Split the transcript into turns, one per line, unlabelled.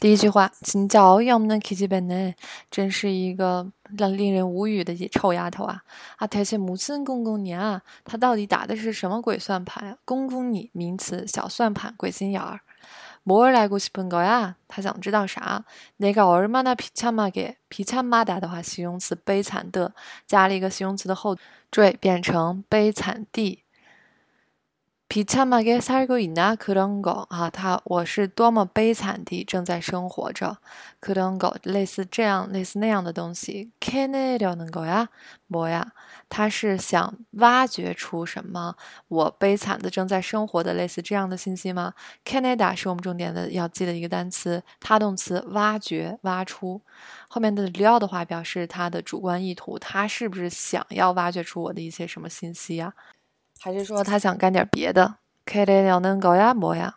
第一句话，진짜어이없는기집애 네， 真是一个让令人无语的臭丫头啊！啊，대체무슨공공이 야？ 他到底打的是什么鬼算盘呀？公公你名词，小算盘，鬼心眼儿。뭘알고싶은거 야？ 他想知道啥？내가얼마나비참하 게？ 비참하다的话，形容词悲惨的，加了一个形容词的后缀，变成悲惨地。 비참하게살고있나그런거啊，他我是多么悲惨地正在生活着。그런거类似这样类似那样的东西。캐내려는거 야？ 뭐 야？ 他是想挖掘出什么？我悲惨的正在生活的类似这样的信息吗？Canada 是我们重点的要记的一个单词，他动词挖掘、挖出。后面的려的话表示他的主观意图，他是不是想要挖掘出我的一些什么信息呀？ 还是说他想干点别的？캐내려는거야뭐야